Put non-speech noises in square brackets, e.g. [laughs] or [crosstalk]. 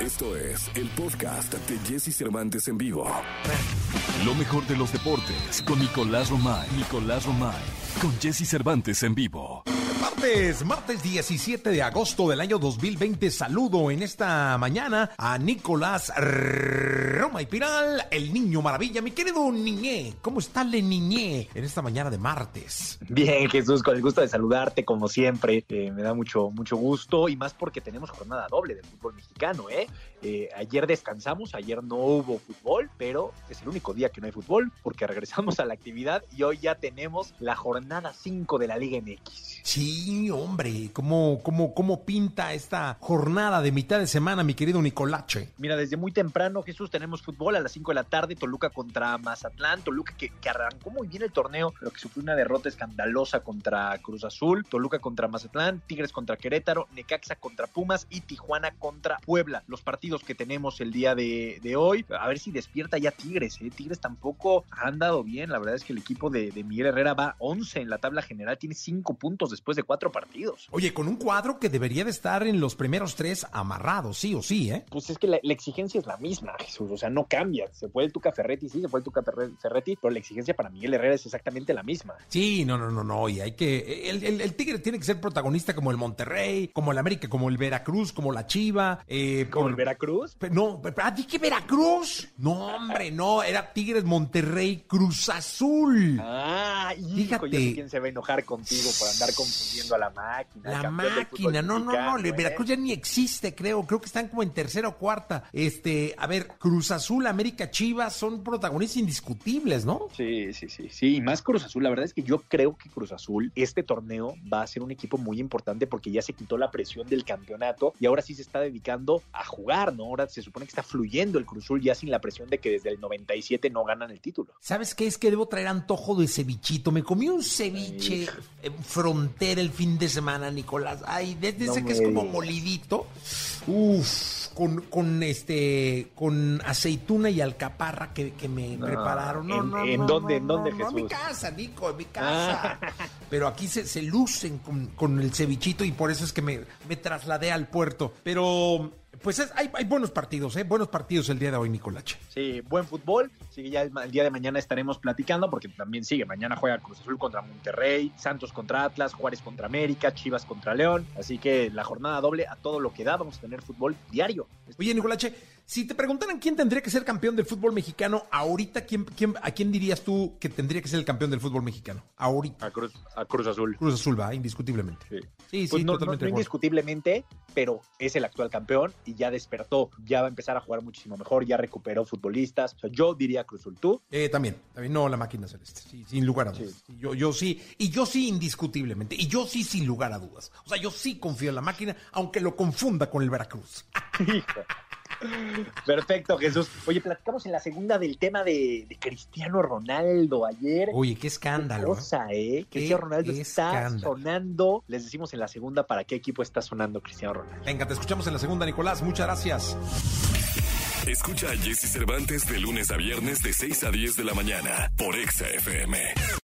Esto es el podcast de Jesse Cervantes en vivo. Lo mejor de los deportes con Nicolás Romay. Nicolás Romay. Con Jesse Cervantes en vivo. Martes, martes 17 de agosto del año 2020. Saludo en esta mañana a Nicolás Roma y Piral, el niño maravilla. Mi querido niñé, ¿cómo está le niñé en esta mañana de martes? Bien, Jesús, con el gusto de saludarte como siempre. Eh, me da mucho, mucho gusto y más porque tenemos jornada doble de fútbol mexicano, ¿eh? ¿eh? Ayer descansamos, ayer no hubo fútbol, pero es el único día que no hay fútbol porque regresamos a la actividad y hoy ya tenemos la jornada 5 de la Liga MX. Sí, hombre, ¿cómo, cómo, cómo pinta esta jornada de mitad de semana, mi querido Nicolache? Mira, desde muy temprano, Jesús, tenemos fútbol a las 5 de la tarde, Toluca contra Mazatlán, Toluca que, arrancó muy bien el torneo, pero que sufrió una derrota escandalosa contra Cruz Azul, Toluca contra Mazatlán, Tigres contra Querétaro, Necaxa contra Pumas y Tijuana contra Puebla. Los partidos que tenemos el día de, hoy, a ver si despierta ya Tigres, ¿eh? Tigres tampoco ha andado bien, la verdad es que el equipo de, de Miguel Herrera va 11 en la tabla general, tiene 5 puntos después de cuatro partidos. Oye, con un cuadro que debería de estar en los primeros tres amarrados, sí o sí, ¿eh? Pues es que la, la exigencia es la misma, Jesús, o sea, no cambia. Se fue el Tuca Ferretti, sí, se fue el Tuca Ferretti, pero la exigencia para Miguel Herrera es exactamente la misma. Sí, no, no, no, no, y hay que... El, el, el Tigre tiene que ser protagonista como el Monterrey, como el América, como el Veracruz, como la Chiva. Eh, ¿Como el Veracruz? No, ¿a ti qué Veracruz? No, hombre, no, era Tigres, Monterrey, Cruz Azul. Ah, hijo, Fíjate. Yo sé quién se va a enojar contigo por andar confundiendo a la máquina. La máquina, no, no, no, ¿eh? Veracruz ya ni existe, creo. Creo que están como en tercera o cuarta. Este, a ver, Cruz Azul, América, Chivas son protagonistas indiscutibles, ¿no? Sí, sí, sí, sí. Y más Cruz Azul. La verdad es que yo creo que Cruz Azul, este torneo va a ser un equipo muy importante porque ya se quitó la presión del campeonato y ahora sí se está dedicando a jugar, ¿no? Ahora se supone que está fluyendo el Cruz Azul ya sin la presión de que desde el 97 no ganan el título. ¿Sabes qué? Es que debo traer antojo de cevichito. Me comí un ceviche en frontera el fin de semana, Nicolás. Ay, desde no ese que es como molidito. Uf, con, con este, con aceituna y alcaparra que, que me no, prepararon. No, ¿En, no, ¿en no, dónde, no, en dónde, no, Jesús? en mi casa, Nico, en mi casa. Ah. Pero aquí se, se lucen con, con, el cevichito y por eso es que me, me trasladé al puerto. Pero pues es, hay, hay, buenos partidos, ¿eh? Buenos partidos el día de hoy, Nicolache. Sí, buen fútbol. Sí, ya el, el, día de mañana estaremos platicando porque también sigue. Mañana juega Cruz Azul contra Monterrey, Santos contra Atlas, Juárez contra América, Chivas contra León. Así que la jornada doble a todo lo que da. Vamos a tener fútbol diario. Oye, Nicolache, si te preguntaran quién tendría que ser campeón del fútbol mexicano, ahorita, ¿quién, quién, ¿a quién dirías tú que tendría que ser el campeón del fútbol mexicano? Ahorita. A Cruz, a Cruz Azul. Cruz Azul va, indiscutiblemente. Sí, sí, pues sí no, totalmente. No, no indiscutiblemente, pero es el actual campeón y ya despertó. Ya va a empezar a jugar muchísimo mejor, ya recuperó futbolistas. O sea, yo diría Cruz Azul. ¿Tú? Eh, también, también. No, la máquina celeste. Sí, sin lugar a dudas. Sí. Yo, yo sí. Y yo sí, indiscutiblemente. Y yo sí, sin lugar a dudas. O sea, yo sí confío en la máquina, aunque lo confunda con el Veracruz. [laughs] Perfecto, Jesús. Oye, platicamos en la segunda del tema de, de Cristiano Ronaldo ayer. Oye, qué escándalo. Qué cosa, ¿eh? Qué Cristiano Ronaldo está sonando. Les decimos en la segunda para qué equipo está sonando Cristiano Ronaldo. Venga, te escuchamos en la segunda, Nicolás. Muchas gracias. Escucha a Jesse Cervantes de lunes a viernes de 6 a 10 de la mañana por Exa FM.